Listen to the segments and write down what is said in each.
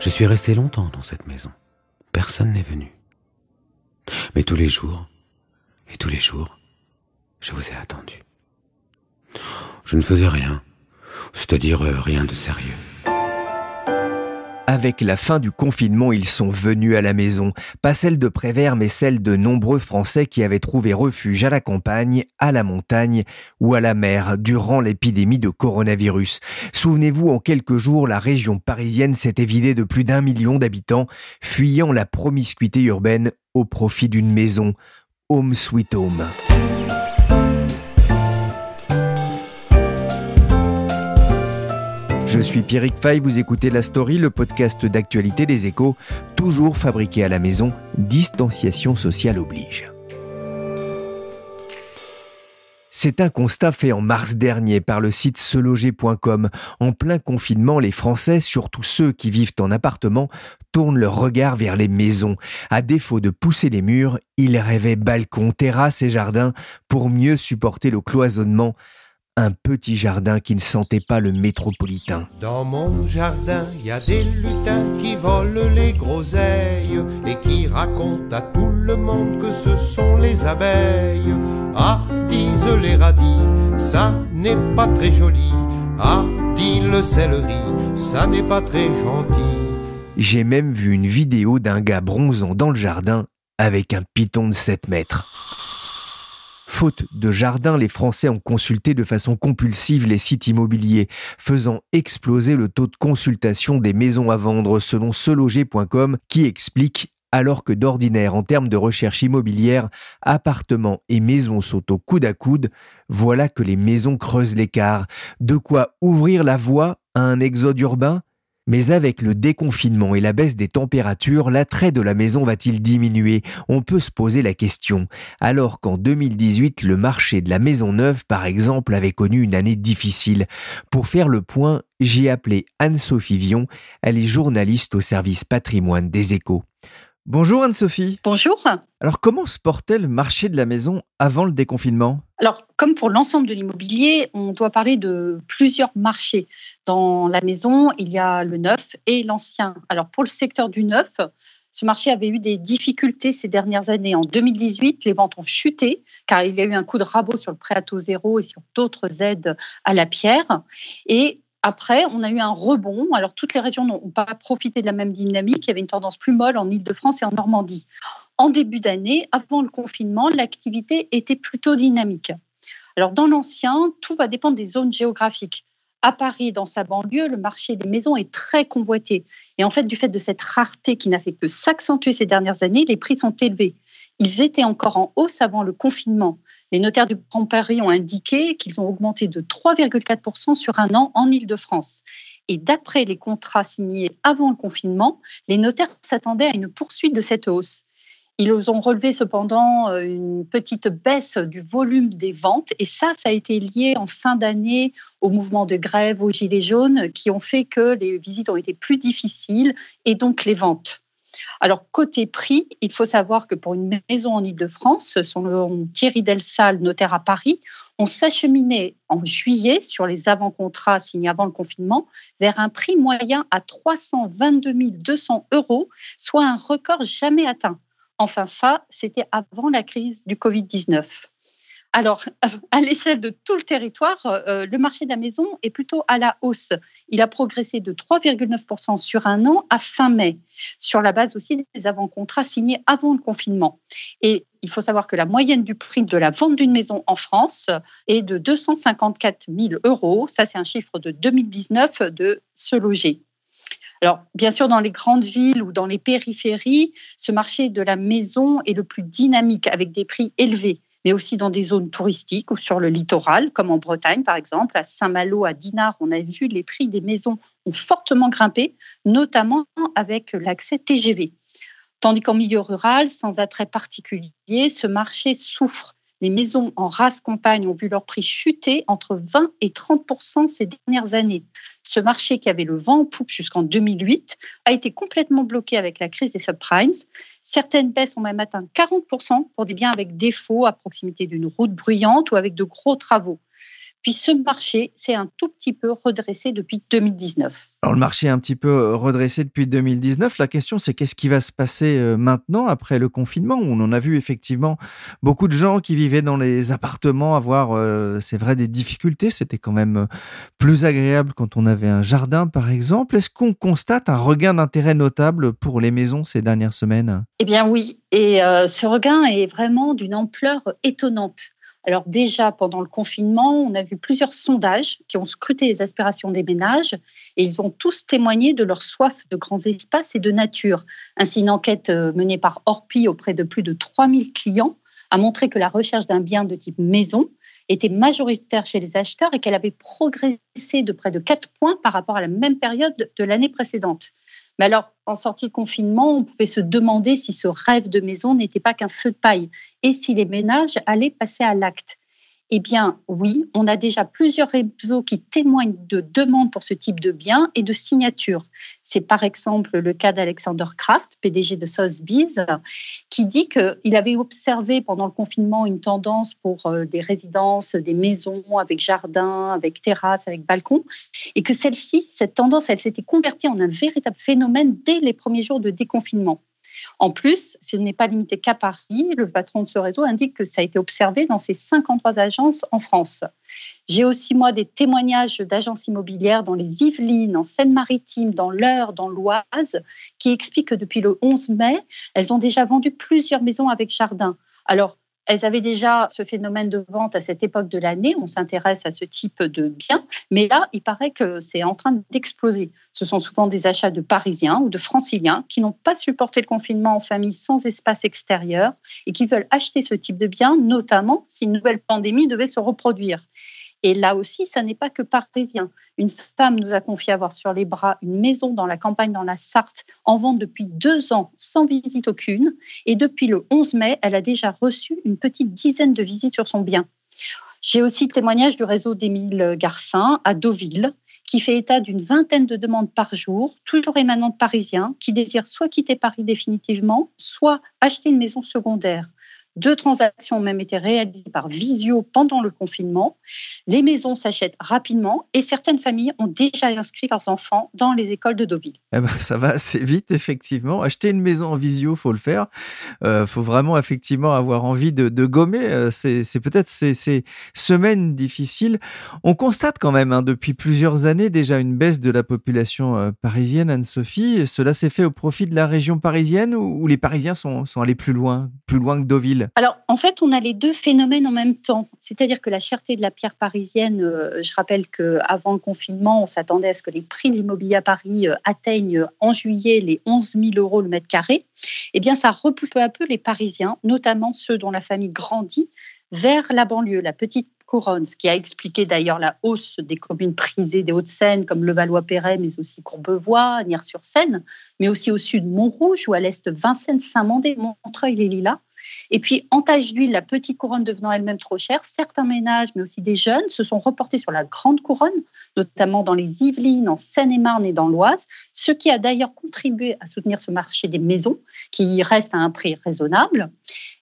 Je suis resté longtemps dans cette maison. Personne n'est venu. Mais tous les jours, et tous les jours, je vous ai attendu. Je ne faisais rien, c'est-à-dire euh, rien de sérieux. Avec la fin du confinement, ils sont venus à la maison, pas celle de Prévert, mais celle de nombreux Français qui avaient trouvé refuge à la campagne, à la montagne ou à la mer durant l'épidémie de coronavirus. Souvenez-vous, en quelques jours, la région parisienne s'était vidée de plus d'un million d'habitants, fuyant la promiscuité urbaine au profit d'une maison, Home Sweet Home. Je suis Pierrick Fay, vous écoutez La Story, le podcast d'actualité des échos, toujours fabriqué à la maison, distanciation sociale oblige. C'est un constat fait en mars dernier par le site seloger.com. En plein confinement, les Français, surtout ceux qui vivent en appartement, tournent leur regard vers les maisons. À défaut de pousser les murs, ils rêvaient balcons, terrasses et jardins pour mieux supporter le cloisonnement un petit jardin qui ne sentait pas le métropolitain. Dans mon jardin, il y a des lutins qui volent les groseilles et qui racontent à tout le monde que ce sont les abeilles. Ah, disent les radis, ça n'est pas très joli. Ah, dit le céleri, ça n'est pas très gentil. J'ai même vu une vidéo d'un gars bronzant dans le jardin avec un piton de 7 mètres. Faute de jardin, les Français ont consulté de façon compulsive les sites immobiliers, faisant exploser le taux de consultation des maisons à vendre selon seloger.com qui explique alors que d'ordinaire en termes de recherche immobilière, appartements et maisons sont au coude à coude, voilà que les maisons creusent l'écart. De quoi ouvrir la voie à un exode urbain? Mais avec le déconfinement et la baisse des températures, l'attrait de la maison va-t-il diminuer? On peut se poser la question. Alors qu'en 2018, le marché de la maison neuve, par exemple, avait connu une année difficile. Pour faire le point, j'ai appelé Anne-Sophie Vion. Elle est journaliste au service patrimoine des échos. Bonjour Anne-Sophie. Bonjour. Alors comment se portait le marché de la maison avant le déconfinement? Alors comme pour l'ensemble de l'immobilier, on doit parler de plusieurs marchés. Dans la maison, il y a le neuf et l'ancien. Alors pour le secteur du neuf, ce marché avait eu des difficultés ces dernières années. En 2018, les ventes ont chuté car il y a eu un coup de rabot sur le prêt à taux zéro et sur d'autres aides à la pierre. Et après, on a eu un rebond. Alors, toutes les régions n'ont pas profité de la même dynamique. Il y avait une tendance plus molle en Ile-de-France et en Normandie. En début d'année, avant le confinement, l'activité était plutôt dynamique. Alors, dans l'ancien, tout va dépendre des zones géographiques. À Paris, dans sa banlieue, le marché des maisons est très convoité. Et en fait, du fait de cette rareté qui n'a fait que s'accentuer ces dernières années, les prix sont élevés. Ils étaient encore en hausse avant le confinement. Les notaires du Grand Paris ont indiqué qu'ils ont augmenté de 3,4% sur un an en Ile-de-France. Et d'après les contrats signés avant le confinement, les notaires s'attendaient à une poursuite de cette hausse. Ils ont relevé cependant euh, une petite baisse du volume des ventes et ça, ça a été lié en fin d'année au mouvement de grève, aux gilets jaunes, qui ont fait que les visites ont été plus difficiles et donc les ventes. Alors, côté prix, il faut savoir que pour une maison en Ile-de-France, selon Thierry Delsal, notaire à Paris, on s'acheminait en juillet sur les avant-contrats signés avant le confinement vers un prix moyen à 322 200 euros, soit un record jamais atteint. Enfin, ça, c'était avant la crise du Covid-19. Alors, à l'échelle de tout le territoire, euh, le marché de la maison est plutôt à la hausse. Il a progressé de 3,9% sur un an à fin mai, sur la base aussi des avant-contrats signés avant le confinement. Et il faut savoir que la moyenne du prix de la vente d'une maison en France est de 254 000 euros. Ça, c'est un chiffre de 2019 de se loger. Alors, bien sûr, dans les grandes villes ou dans les périphéries, ce marché de la maison est le plus dynamique avec des prix élevés. Mais aussi dans des zones touristiques ou sur le littoral, comme en Bretagne par exemple. À Saint-Malo, à Dinard, on a vu les prix des maisons ont fortement grimpé, notamment avec l'accès TGV. Tandis qu'en milieu rural, sans attrait particulier, ce marché souffre les maisons en race campagne ont vu leur prix chuter entre 20 et 30 ces dernières années. Ce marché qui avait le vent en poupe jusqu'en 2008 a été complètement bloqué avec la crise des subprimes. Certaines baisses ont même atteint 40 pour des biens avec défaut à proximité d'une route bruyante ou avec de gros travaux. Puis ce marché s'est un tout petit peu redressé depuis 2019. Alors le marché est un petit peu euh, redressé depuis 2019. La question c'est qu'est-ce qui va se passer euh, maintenant après le confinement? Où on en a vu effectivement beaucoup de gens qui vivaient dans les appartements avoir, euh, c'est vrai, des difficultés. C'était quand même plus agréable quand on avait un jardin par exemple. Est-ce qu'on constate un regain d'intérêt notable pour les maisons ces dernières semaines? Eh bien oui, et ce regain est vraiment d'une ampleur étonnante. Alors déjà, pendant le confinement, on a vu plusieurs sondages qui ont scruté les aspirations des ménages et ils ont tous témoigné de leur soif de grands espaces et de nature. Ainsi, une enquête euh, menée par Orpi auprès de plus de 3000 clients a montré que la recherche d'un bien de type maison était majoritaire chez les acheteurs et qu'elle avait progressé de près de 4 points par rapport à la même période de l'année précédente. Mais alors, en sortie de confinement, on pouvait se demander si ce rêve de maison n'était pas qu'un feu de paille et si les ménages allaient passer à l'acte. Eh bien, oui, on a déjà plusieurs réseaux qui témoignent de demandes pour ce type de biens et de signatures. C'est par exemple le cas d'Alexander Kraft, PDG de Sotheby's, qui dit qu'il avait observé pendant le confinement une tendance pour euh, des résidences, des maisons avec jardin, avec terrasse, avec balcon, et que celle-ci, cette tendance, elle s'était convertie en un véritable phénomène dès les premiers jours de déconfinement. En plus, ce n'est pas limité qu'à Paris. Le patron de ce réseau indique que ça a été observé dans ses 53 agences en France. J'ai aussi, moi, des témoignages d'agences immobilières dans les Yvelines, en Seine-Maritime, dans l'Eure, dans l'Oise, qui expliquent que depuis le 11 mai, elles ont déjà vendu plusieurs maisons avec jardin. Alors, elles avaient déjà ce phénomène de vente à cette époque de l'année. On s'intéresse à ce type de biens. Mais là, il paraît que c'est en train d'exploser. Ce sont souvent des achats de Parisiens ou de Franciliens qui n'ont pas supporté le confinement en famille sans espace extérieur et qui veulent acheter ce type de biens, notamment si une nouvelle pandémie devait se reproduire. Et là aussi, ça n'est pas que parisien. Une femme nous a confié avoir sur les bras une maison dans la campagne dans la Sarthe en vente depuis deux ans sans visite aucune. Et depuis le 11 mai, elle a déjà reçu une petite dizaine de visites sur son bien. J'ai aussi le témoignage du réseau d'Émile Garcin à Deauville, qui fait état d'une vingtaine de demandes par jour, toujours émanant de Parisiens, qui désirent soit quitter Paris définitivement, soit acheter une maison secondaire. Deux transactions ont même été réalisées par visio pendant le confinement. Les maisons s'achètent rapidement et certaines familles ont déjà inscrit leurs enfants dans les écoles de Deauville. Eh ben, ça va assez vite, effectivement. Acheter une maison en visio, faut le faire. Euh, faut vraiment, effectivement, avoir envie de, gommer. Euh, c'est peut-être ces, semaines difficiles. On constate quand même, hein, depuis plusieurs années, déjà une baisse de la population euh, parisienne, Anne-Sophie. Cela s'est fait au profit de la région parisienne ou, les Parisiens sont, sont allés plus loin, plus loin que Deauville? Alors, en fait, on a les deux phénomènes en même temps. C'est-à-dire que la cherté de la pierre parisienne, euh, je rappelle qu'avant le confinement, on s'attendait à ce que les prix de l'immobilier à Paris euh, atteignent en juillet les 11 000 euros le mètre carré. Eh bien, ça repousse peu à peu les Parisiens, notamment ceux dont la famille grandit, vers la banlieue, la petite couronne, ce qui a expliqué d'ailleurs la hausse des communes prisées des Hauts-de-Seine comme Levallois-Perret, mais aussi Courbevoie, Nières-sur-Seine, mais aussi au sud Montrouge ou à l'est Vincennes-Saint-Mandé, Montreuil et puis, en tache d'huile, la petite couronne devenant elle-même trop chère, certains ménages, mais aussi des jeunes, se sont reportés sur la grande couronne, notamment dans les Yvelines, en Seine-et-Marne et dans l'Oise, ce qui a d'ailleurs contribué à soutenir ce marché des maisons, qui reste à un prix raisonnable.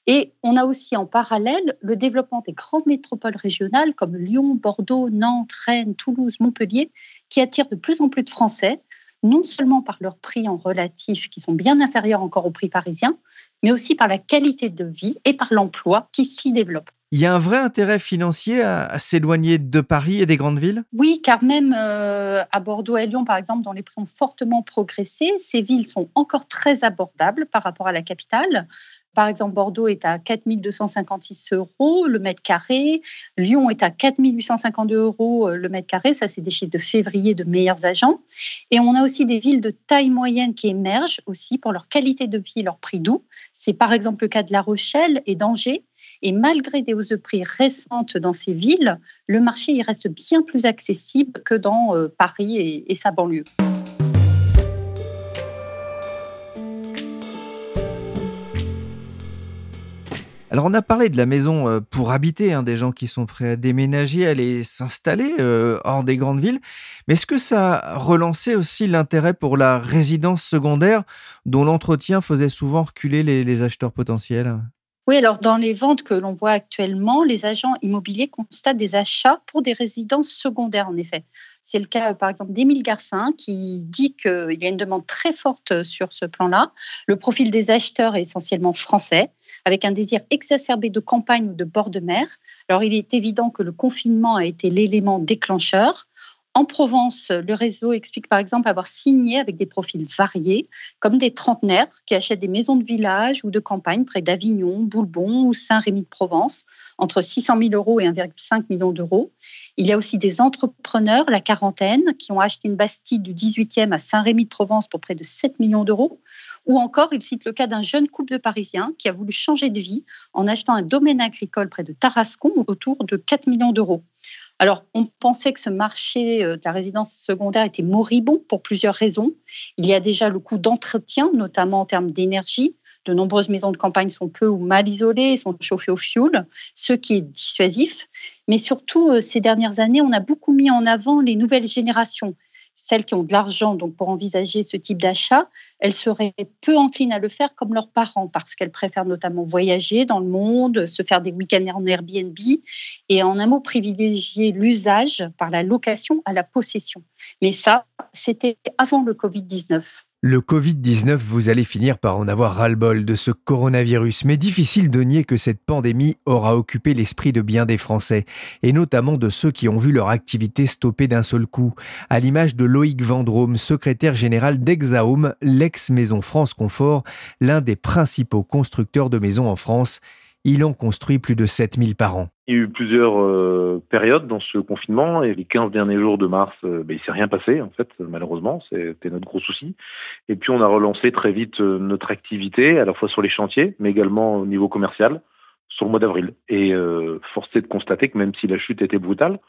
Et on a aussi en parallèle le développement des grandes métropoles régionales comme Lyon, Bordeaux, Nantes, Rennes, Toulouse, Montpellier, qui attirent de plus en plus de Français, non seulement par leurs prix en relatif qui sont bien inférieurs encore aux prix parisiens, mais aussi par la qualité de vie et par l'emploi qui s'y développe. Il y a un vrai intérêt financier à, s'éloigner de Paris et des grandes villes? Oui, car même euh, à Bordeaux et Lyon, par exemple, dont les prix ont fortement progressé, ces villes sont encore très abordables par rapport à la capitale. Par exemple, Bordeaux est à 4 256 euros le mètre carré. Lyon est à 4 852 euros euh, le mètre carré. Ça, c'est des chiffres de février de meilleurs agents. Et on a aussi des villes de taille moyenne qui émergent aussi pour leur qualité de vie et leur prix doux. C'est par exemple le cas de La Rochelle et d'Angers Et malgré des hausses de prix récentes dans ces villes, le marché il reste bien plus accessible que dans euh, Paris et, sa banlieue. Alors on a parlé de la maison euh, pour habiter, hein, des gens qui sont prêts à déménager, à aller s'installer euh, hors des grandes villes. Mais est-ce que ça a relancé aussi l'intérêt pour la résidence secondaire dont l'entretien faisait souvent reculer les acheteurs potentiels? Oui, alors dans les ventes que l'on voit actuellement, les agents immobiliers constatent des achats pour des résidences secondaires, en effet. C'est le cas, par exemple, d'Émile Garcin, qui dit qu'il y a une demande très forte sur ce plan-là. Le profil des acheteurs est essentiellement français, avec un désir exacerbé de campagne ou de bord de mer. Alors, il est évident que le confinement a été l'élément déclencheur. En Provence, le réseau explique par exemple avoir signé avec des profils variés, comme des trentenaires qui achètent des maisons de village ou de campagne près d'Avignon, Boulbon ou Saint-Rémy-de-Provence, entre 600 000 euros et 1,5 million d'euros. Il y a aussi des entrepreneurs, la quarantaine, qui ont acheté une bastide du 18e à Saint-Rémy-de-Provence pour près de 7 millions d'euros. Ou encore, il cite le cas d'un jeune couple de Parisiens qui a voulu changer de vie en achetant un domaine agricole près de Tarascon autour de 4 millions d'euros. Alors, on pensait que ce marché euh, de la résidence secondaire était moribond pour plusieurs raisons. Il y a déjà le coût d'entretien, notamment en termes d'énergie. De nombreuses maisons de campagne sont peu ou mal isolées sont chauffées au fioul, ce qui est dissuasif. Mais surtout, euh, ces dernières années, on a beaucoup mis en avant les nouvelles générations celles qui ont de l'argent donc pour envisager ce type d'achat, elles seraient peu enclines à le faire comme leurs parents parce qu'elles préfèrent notamment voyager dans le monde, se faire des week-ends en Airbnb et en un mot privilégier l'usage par la location à la possession. Mais ça, c'était avant le Covid-19. Le Covid-19, vous allez finir par en avoir ras-le-bol de ce coronavirus, mais difficile de nier que cette pandémie aura occupé l'esprit de bien des Français, et notamment de ceux qui ont vu leur activité stoppée d'un seul coup, à l'image de Loïc Vendrome, secrétaire général d'Exaum, l'ex-maison France Confort, l'un des principaux constructeurs de maisons en France. Il en construit plus de 7000 par an. Il y a eu plusieurs euh, périodes dans ce confinement et les 15 derniers jours de mars, euh, ben, il s'est rien passé en fait, malheureusement, c'était notre gros souci. Et puis on a relancé très vite euh, notre activité, à la fois sur les chantiers, mais également au niveau commercial, sur le mois d'avril. Et euh, force est de constater que même si la chute était brutale,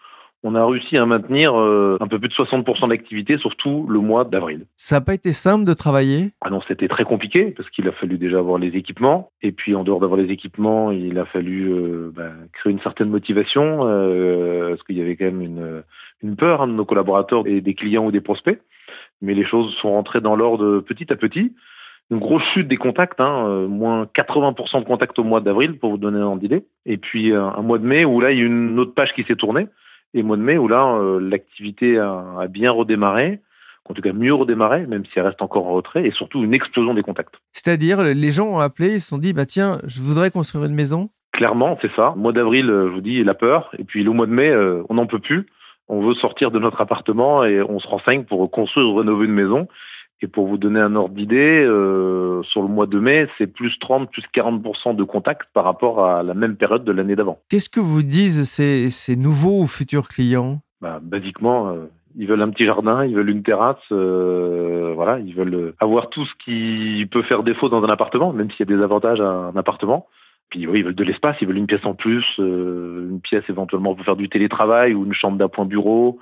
on a réussi à maintenir euh, un peu plus de 60% d'activité, surtout le mois d'avril. Ça n'a pas été simple de travailler? Ah non, c'était très compliqué parce qu'il a fallu déjà avoir les équipements. Et puis en dehors d'avoir les équipements, il a fallu euh, bah, créer une certaine motivation euh, parce qu'il y avait quand même une, une peur hein, de nos collaborateurs et des clients ou des prospects. Mais les choses sont rentrées dans l'ordre petit à petit une grosse chute des contacts, hein, moins 80% de contacts au mois d'avril pour vous donner un ordre d'idée. Et puis un mois de mai où là il y a une autre page qui s'est tournée et mois de mai où là euh, l'activité a, bien redémarré, en tout cas mieux redémarré, même si elle reste encore en retrait, et surtout une explosion des contacts. C'est-à-dire, les gens ont appelé, ils se sont dit, bah tiens, je voudrais construire une maison. Clairement, c'est ça. Mois d'avril, euh, je vous dis, la peur, et puis le mois de mai, euh, on n'en peut plus. On veut sortir de notre appartement et on se renseigne pour construire ou rénover une maison. Et pour vous donner un ordre d'idée, euh, sur le mois de mai, c'est plus 30, plus 40% de contacts par rapport à la même période de l'année d'avant. Qu'est-ce que vous disent ces, ces nouveaux ou futurs clients? Bah, Basiquement, euh, ils veulent un petit jardin, ils veulent une terrasse, euh, voilà, ils veulent avoir tout ce qui peut faire défaut dans un appartement, même s'il y a des avantages à un appartement. Puis oui, ils veulent de l'espace, ils veulent une pièce en plus, une pièce éventuellement pour faire du télétravail ou une chambre d'appoint bureau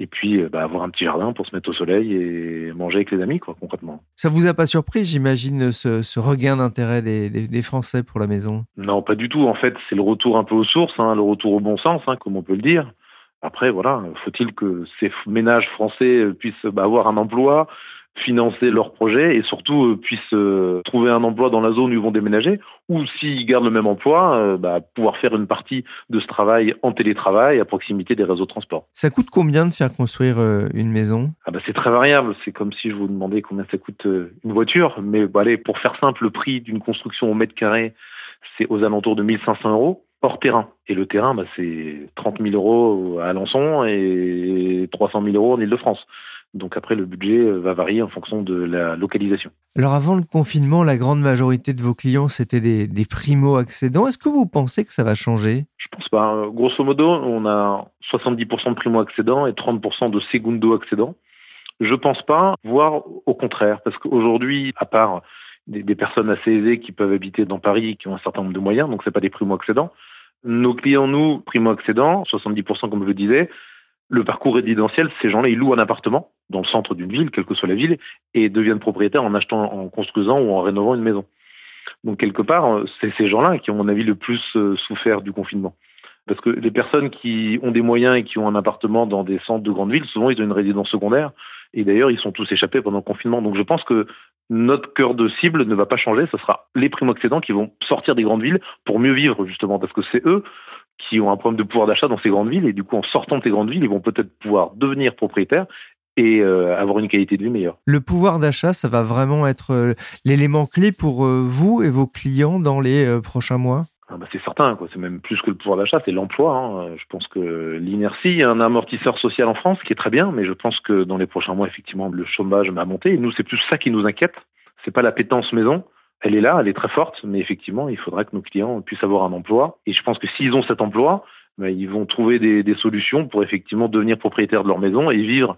et puis euh, bah, avoir un petit jardin pour se mettre au soleil et manger avec les amis, quoi, concrètement. Ça vous a pas surpris, j'imagine, ce, regain d'intérêt des, Français pour la maison? Non, pas du tout. En fait, c'est le retour un peu aux sources, hein, le retour au bon sens, hein, comme on peut le dire. Après, voilà, faut-il que ces ménages français puissent bah, avoir un emploi, financer leurs projets et surtout euh, puissent euh, trouver un emploi dans la zone où ils vont déménager ou s'ils gardent le même emploi, euh, bah, pouvoir faire une partie de ce travail en télétravail à proximité des réseaux de transport. Ça coûte combien de faire construire une maison? Ah bah, C'est très variable. C'est comme si je vous demandais combien ça coûte une voiture. Mais bah, allez, pour faire simple, le prix d'une construction au mètre carré, c'est aux alentours de 1500 euros hors terrain. Et le terrain, bah, c'est 30 000 euros à Alençon et 300 000 euros en Ile-de-France. Donc après, le budget euh, va varier en fonction de la localisation. Alors avant le confinement, la grande majorité de vos clients, c'était des, primo-accédants. Est-ce que vous pensez que ça va changer? Je pense pas. Grosso modo, on a 70% de primo-accédants et 30% de segundo-accédants. Je pense pas, voire au contraire, parce qu'aujourd'hui, à part des, personnes assez aisées qui peuvent habiter dans Paris, qui ont un certain nombre de moyens, donc c'est pas des primo-accédants. Nos clients, nous, primo-accédants, 70% comme je le disais, le parcours résidentiel, ces gens-là, ils louent un appartement dans le centre d'une ville, quelle que soit la ville, et deviennent propriétaires en achetant, en construisant ou en rénovant une maison. Donc quelque part, c'est ces gens-là qui ont, à mon avis, le plus euh, souffert du confinement. Parce que les personnes qui ont des moyens et qui ont un appartement dans des centres de grandes villes, souvent ils ont une résidence secondaire. Et d'ailleurs, ils sont tous échappés pendant le confinement. Donc je pense que notre cœur de cible ne va pas changer. Ce sera les primo-accédants qui vont sortir des grandes villes pour mieux vivre, justement. Parce que c'est eux qui ont un problème de pouvoir d'achat dans ces grandes villes. Et du coup, en sortant de ces grandes villes, ils vont peut-être pouvoir devenir propriétaires et euh, avoir une qualité de vie meilleure. Le pouvoir d'achat, ça va vraiment être euh, l'élément clé pour euh, vous et vos clients dans les prochains mois? Ah bah c'est certain, quoi. C'est même plus que le pouvoir d'achat, c'est l'emploi. Hein. Je pense que l'inertie est un amortisseur social en France, qui est très bien, mais je pense que dans les prochains mois, effectivement, le chômage va monter. Et nous, c'est plus ça qui nous inquiète. C'est pas la pétence maison. Elle est là, elle est très forte, mais effectivement, il faudra que nos clients puissent avoir un emploi. Et je pense que s'ils ont cet emploi, bah, ils vont trouver des, des solutions pour effectivement devenir propriétaires de leur maison et vivre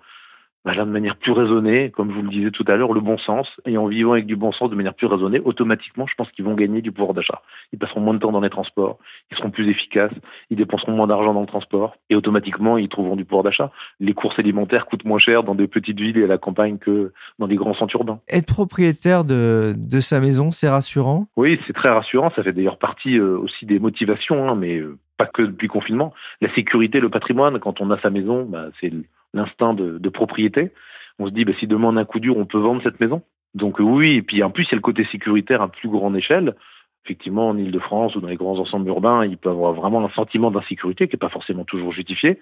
bah de manière plus raisonnée, comme je vous le disais tout à l'heure, le bon sens, et en vivant avec du bon sens de manière plus raisonnée, automatiquement, je pense qu'ils vont gagner du pouvoir d'achat. Ils passeront moins de temps dans les transports, ils seront plus efficaces, ils dépenseront moins d'argent dans le transport, et automatiquement, ils trouveront du pouvoir d'achat. Les courses alimentaires coûtent moins cher dans des petites villes et à la campagne que dans des grands centres urbains. Être propriétaire de, de sa maison, c'est rassurant? Oui, c'est très rassurant. Ça fait d'ailleurs partie euh, aussi des motivations, hein, mais euh, pas que depuis le confinement. La sécurité, le patrimoine, quand on a sa maison, bah, c'est l'instinct de, propriété. On se dit, bah, si demain on un coup dur, on peut vendre cette maison. Donc oui, et puis en plus, il y a le côté sécuritaire à plus grande échelle. Effectivement, en Ile-de-France ou dans les grands ensembles urbains, il peut avoir vraiment un sentiment d'insécurité qui n'est pas forcément toujours justifié.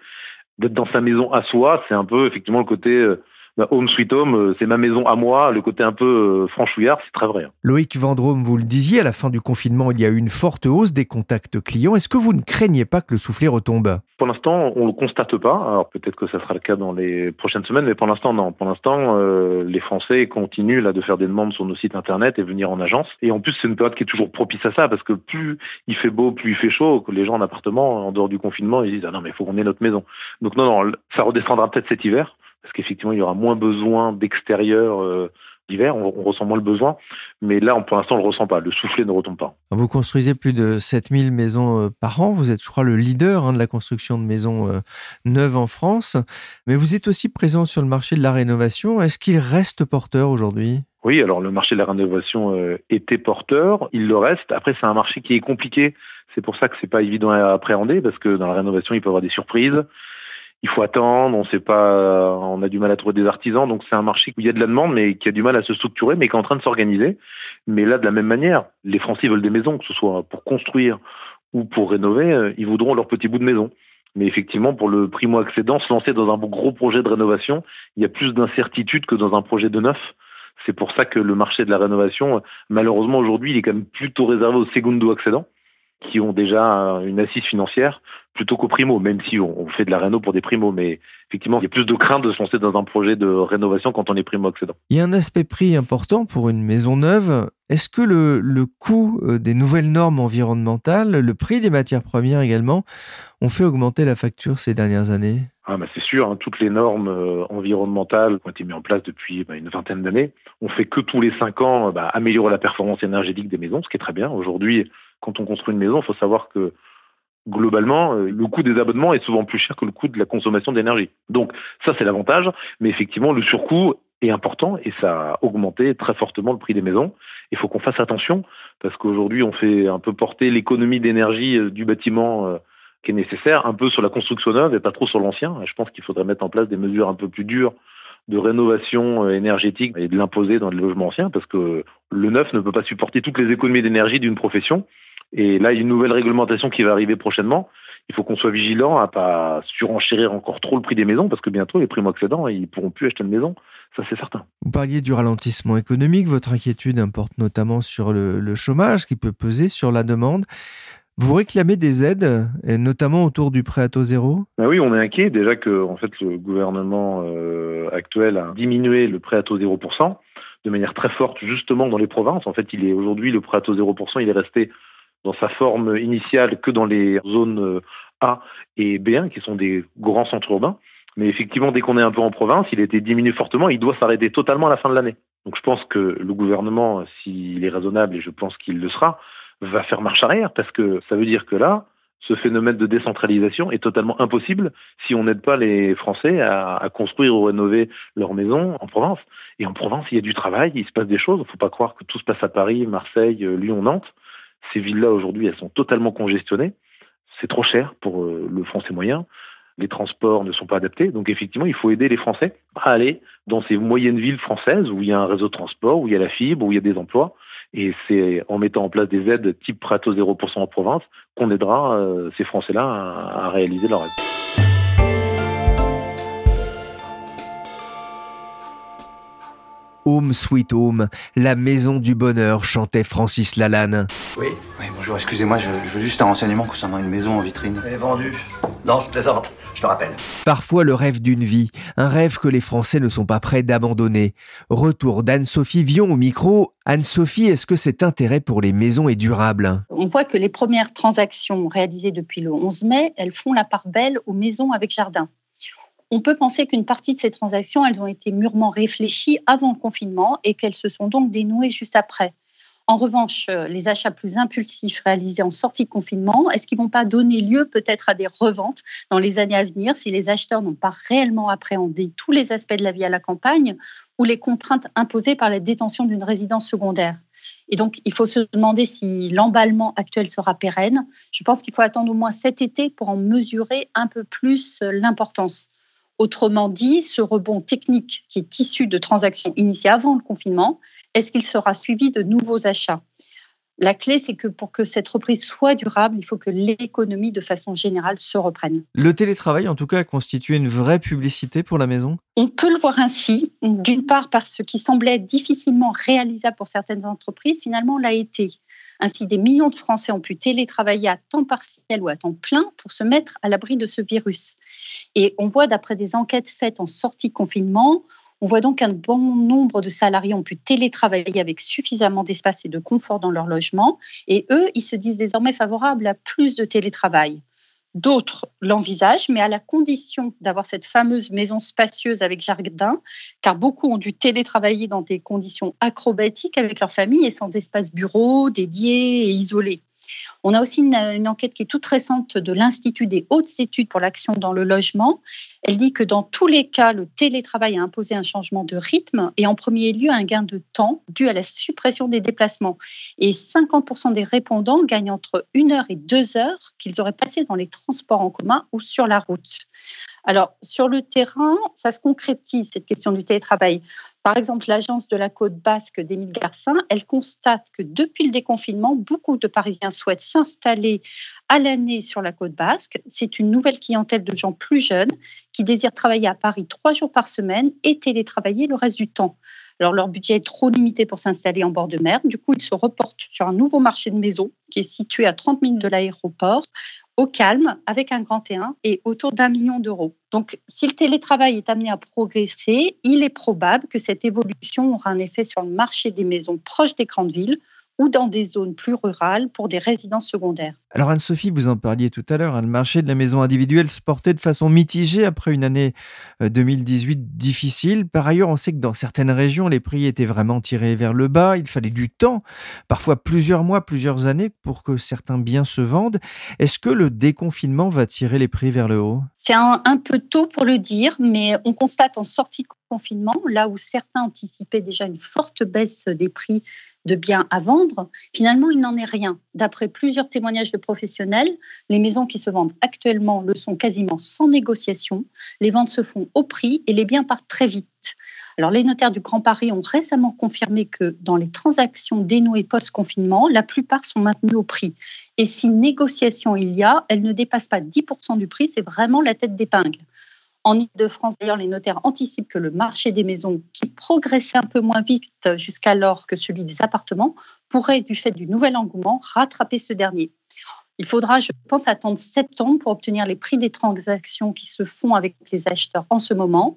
D'être dans sa maison à soi, c'est un peu effectivement le côté euh, home sweet home, euh, c'est ma maison à moi, le côté un peu euh, franchouillard, c'est très vrai. Hein. Loïc Vendrome, vous le disiez, à la fin du confinement, il y a eu une forte hausse des contacts clients. Est-ce que vous ne craignez pas que le soufflet retombe? Pour l'instant, on ne le constate pas. Alors peut-être que ça sera le cas dans les prochaines semaines, mais pour l'instant, non. Pour l'instant, euh, les Français continuent là de faire des demandes sur nos sites internet et venir en agence. Et en plus, c'est une période qui est toujours propice à ça, parce que plus il fait beau, plus il fait chaud, que les gens en appartement, en dehors du confinement, ils disent ah non mais il faut qu'on ait notre maison. Donc non, non, ça redescendra peut-être cet hiver parce qu'effectivement, il y aura moins besoin d'extérieur euh, d'hiver, on, ressent moins le besoin, mais là, pour l'instant, on le ressent pas, le soufflet ne retombe pas. Vous construisez plus de 7000 maisons euh, par an, vous êtes, je crois, le leader hein, de la construction de maisons euh, neuves en France, mais vous êtes aussi présent sur le marché de la rénovation. Est-ce qu'il reste porteur aujourd'hui? Oui, alors le marché de la rénovation était porteur, il le reste. Après, c'est un marché qui est compliqué. C'est pour ça que c'est pas évident à appréhender parce que dans la rénovation, il peut y avoir des surprises il faut attendre, on sait pas, on a du mal à trouver des artisans, donc c'est un marché où il y a de la demande, mais qui a du mal à se structurer, mais qui est en train de s'organiser. Mais là, de la même manière, les Français veulent des maisons, que ce soit pour construire ou pour rénover, euh, ils voudront leur petit bout de maison. Mais effectivement, pour le primo-accédant, se lancer dans un gros projet de rénovation, il y a plus d'incertitude que dans un projet de neuf. C'est pour ça que le marché de la rénovation, malheureusement aujourd'hui, il est quand même plutôt réservé aux secondo-accédants qui ont déjà une assise financière plutôt qu'aux primo, même si on, fait de la réno pour des primos. Mais effectivement, il y a plus de crainte de se lancer dans un projet de rénovation quand on est primo-accédant. Il y a un aspect prix important pour une maison neuve. Est-ce que le, le coût euh, des nouvelles normes environnementales, le prix des matières premières également, ont fait augmenter la facture ces dernières années? Ah bah c'est sûr, hein, toutes les normes euh, environnementales qui ont été mises en place depuis bah, une vingtaine d'années, on fait que tous les cinq ans bah, améliorer la performance énergétique des maisons, ce qui est très bien. Aujourd'hui, quand on construit une maison, il faut savoir que globalement, euh, le coût des abonnements est souvent plus cher que le coût de la consommation d'énergie. Donc ça, c'est l'avantage, mais effectivement, le surcoût est important et ça a augmenté très fortement le prix des maisons. Il faut qu'on fasse attention parce qu'aujourd'hui, on fait un peu porter l'économie d'énergie euh, du bâtiment euh, qui est nécessaire un peu sur la construction neuve et pas trop sur l'ancien. Je pense qu'il faudrait mettre en place des mesures un peu plus dures de rénovation énergétique et de l'imposer dans les logements anciens parce que le neuf ne peut pas supporter toutes les économies d'énergie d'une profession et là, il y a une nouvelle réglementation qui va arriver prochainement. Il faut qu'on soit vigilant à pas surenchérir encore trop le prix des maisons parce que bientôt les primo-accédants ils pourront plus acheter une maison. Ça c'est certain. Vous parliez du ralentissement économique. Votre inquiétude importe notamment sur le, chômage qui peut peser sur la demande. Vous réclamez des aides, et notamment autour du prêt à taux zéro? Ben Oui, on est inquiet. Déjà que en fait, le gouvernement euh, actuel a diminué le prêt à taux 0% de manière très forte, justement dans les provinces. En fait, il est aujourd'hui le prêt à taux 0%, il est resté dans sa forme initiale que dans les zones euh, A et B1, qui sont des grands centres urbains. Mais effectivement, dès qu'on est un peu en province, il a été diminué fortement. Il doit s'arrêter totalement à la fin de l'année. Donc je pense que le gouvernement, s'il est raisonnable, et je pense qu'il le sera, va faire marche arrière parce que ça veut dire que là, ce phénomène de décentralisation est totalement impossible si on n'aide pas les Français à, construire ou rénover leur maison en Provence. Et en Provence, il y a du travail, il se passe des choses. Il ne faut pas croire que tout se passe à Paris, Marseille, Lyon, Nantes. Ces villes-là, aujourd'hui, elles sont totalement congestionnées. C'est trop cher pour euh, le français moyen. Les transports ne sont pas adaptés. Donc, effectivement, il faut aider les Français à aller dans ces moyennes villes françaises où il y a un réseau de transport, où il y a la fibre, où il y a des emplois. Et c'est en mettant en place des aides type prêt au 0% en province qu'on aidera euh, ces Français-là à, réaliser leur rêve. Home Sweet Home, la maison du bonheur, chantait Francis Lalanne. Oui, oui, bonjour, excusez-moi, je, je, veux juste un renseignement concernant une maison en vitrine. Elle est vendue. Non, je plaisante, je te rappelle. Parfois le rêve d'une vie, un rêve que les Français ne sont pas prêts d'abandonner. Retour d'Anne-Sophie Vion au micro. Anne-Sophie, est-ce que cet intérêt pour les maisons est durable? On voit que les premières transactions réalisées depuis le 11 mai, elles font la part belle aux maisons avec jardin on peut penser qu'une partie de ces transactions, elles ont été mûrement réfléchies avant le confinement et qu'elles se sont donc dénouées juste après. En revanche, euh, les achats plus impulsifs réalisés en sortie de confinement, est-ce qu'ils ne vont pas donner lieu peut-être à des reventes dans les années à venir si les acheteurs n'ont pas réellement appréhendé tous les aspects de la vie à la campagne ou les contraintes imposées par la détention d'une résidence secondaire? Et donc, il faut se demander si l'emballement actuel sera pérenne. Je pense qu'il faut attendre au moins cet été pour en mesurer un peu plus euh, l'importance. Autrement dit, ce rebond technique qui est issu de transactions initiées avant le confinement, est-ce qu'il sera suivi de nouveaux achats? La clé, c'est que pour que cette reprise soit durable, il faut que l'économie, de façon générale, se reprenne. Le télétravail, en tout cas, a constitué une vraie publicité pour la maison? On peut le voir ainsi. D'une part, parce que ce qui semblait difficilement réalisable pour certaines entreprises, finalement, l'a été. Ainsi, des millions de Français ont pu télétravailler à temps partiel ou à temps plein pour se mettre à l'abri de ce virus. Et on voit, d'après des enquêtes faites en sortie confinement, on voit donc qu'un bon nombre de salariés ont pu télétravailler avec suffisamment d'espace et de confort dans leur logement. Et eux, ils se disent désormais favorables à plus de télétravail. D'autres l'envisagent, mais à la condition d'avoir cette fameuse maison spacieuse avec jardin, car beaucoup ont dû télétravailler dans des conditions acrobatiques avec leur famille et sans espace bureau dédié et isolé. On a aussi une, enquête qui est toute récente de l'Institut des hautes études pour l'action dans le logement. Elle dit que dans tous les cas, le télétravail a imposé un changement de rythme et en premier lieu un gain de temps dû à la suppression des déplacements. Et 50% des répondants gagnent entre une heure et deux heures qu'ils auraient passé dans les transports en commun ou sur la route. Alors, sur le terrain, ça se concrétise, cette question du télétravail. Par exemple, l'agence de la côte basque d'Émile Garcin, elle constate que depuis le déconfinement, beaucoup de Parisiens souhaitent s'installer à l'année sur la côte basque. C'est une nouvelle clientèle de gens plus jeunes qui désirent travailler à Paris trois jours par semaine et télétravailler le reste du temps. Alors, leur budget est trop limité pour s'installer en bord de mer. Du coup, ils se reportent sur un nouveau marché de maison qui est situé à 30 minutes de l'aéroport, au calme, avec un grand T1 et autour d'un million d'euros. Donc, si le télétravail est amené à progresser, il est probable que cette évolution aura un effet sur le marché des maisons proches des grandes villes ou dans des zones plus rurales pour des résidences secondaires. Alors Anne-Sophie, vous en parliez tout à l'heure, hein, le marché de la maison individuelle se portait de façon mitigée après une année 2018 euh, difficile. Par ailleurs, on sait que dans certaines régions, les prix étaient vraiment tirés vers le bas. Il fallait du temps, parfois plusieurs mois, plusieurs années pour que certains biens se vendent. Est-ce que le déconfinement va tirer les prix vers le haut? C'est un, un, peu tôt pour le dire, mais on constate en sortie de confinement, là où certains anticipaient déjà une forte baisse des prix de biens à vendre, finalement, il n'en est rien. D'après plusieurs témoignages de professionnels, les maisons qui se vendent actuellement le sont quasiment sans négociation. Les ventes se font au prix et les biens partent très vite. Alors, les notaires du Grand Paris ont récemment confirmé que dans les transactions dénouées post-confinement, la plupart sont maintenues au prix. Et si négociation il y a, elle ne dépasse pas 10% du prix, c'est vraiment la tête d'épingle. En Ile-de-France, d'ailleurs, les notaires anticipent que le marché des maisons, qui progressait un peu moins vite jusqu'alors que celui des appartements, pourrait, du fait du nouvel engouement, rattraper ce dernier. Il faudra, je pense, attendre septembre pour obtenir les prix des transactions qui se font avec les acheteurs en ce moment.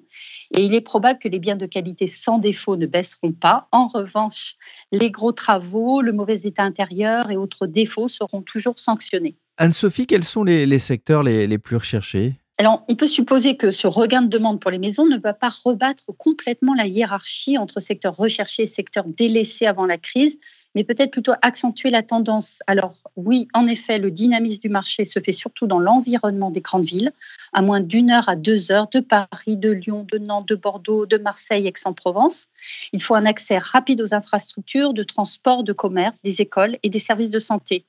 Et il est probable que les biens de qualité sans défaut ne baisseront pas. En revanche, les gros travaux, le mauvais état intérieur et autres défauts seront toujours sanctionnés. Anne-Sophie, quels sont les, secteurs les plus recherchés? Alors, on peut supposer que ce regain de demande pour les maisons ne va pas rebattre complètement la hiérarchie entre secteur recherché et secteur délaissé avant la crise, mais peut-être plutôt accentuer la tendance. Alors, oui, en effet, le dynamisme du marché se fait surtout dans l'environnement des grandes villes, à moins d'une heure à deux heures de Paris, de Lyon, de Nantes, de Bordeaux, de Marseille, Aix-en-Provence. Il faut un accès rapide aux infrastructures de transport, de commerce, des écoles et des services de santé.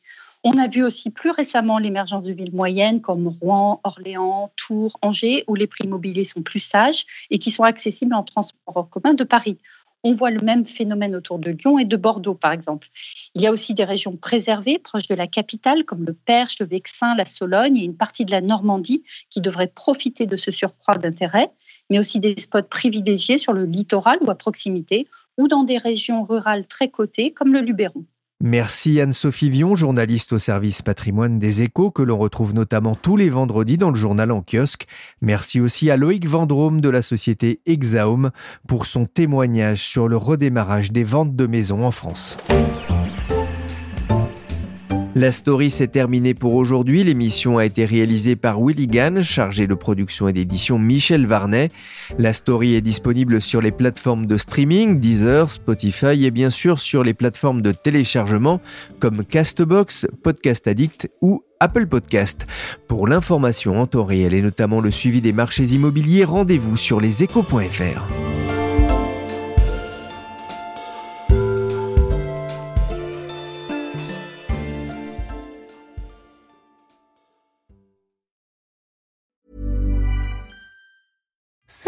On a vu aussi plus récemment l'émergence de villes moyennes comme Rouen, Orléans, Tours, Angers, où les prix immobiliers sont plus sages et qui sont accessibles en transport en commun de Paris. On voit le même phénomène autour de Lyon et de Bordeaux, par exemple. Il y a aussi des régions préservées proches de la capitale, comme le Perche, le Vexin, la Sologne et une partie de la Normandie qui devraient profiter de ce surcroît d'intérêt, mais aussi des spots privilégiés sur le littoral ou à proximité, ou dans des régions rurales très cotées, comme le Luberon. Merci Anne-Sophie Vion, journaliste au service patrimoine des échos, que l'on retrouve notamment tous les vendredis dans le journal en kiosque. Merci aussi à Loïc Vendrome de la société Exaum pour son témoignage sur le redémarrage des ventes de maisons en France. La story s'est terminée pour aujourd'hui. L'émission a été réalisée par Willy Gann, chargé de production et d'édition Michel Varnet. La story est disponible sur les plateformes de streaming, Deezer, Spotify et bien sûr sur les plateformes de téléchargement comme Castbox, Podcast Addict ou Apple Podcast. Pour l'information en temps réel et notamment le suivi des marchés immobiliers, rendez-vous sur leséchos.fr.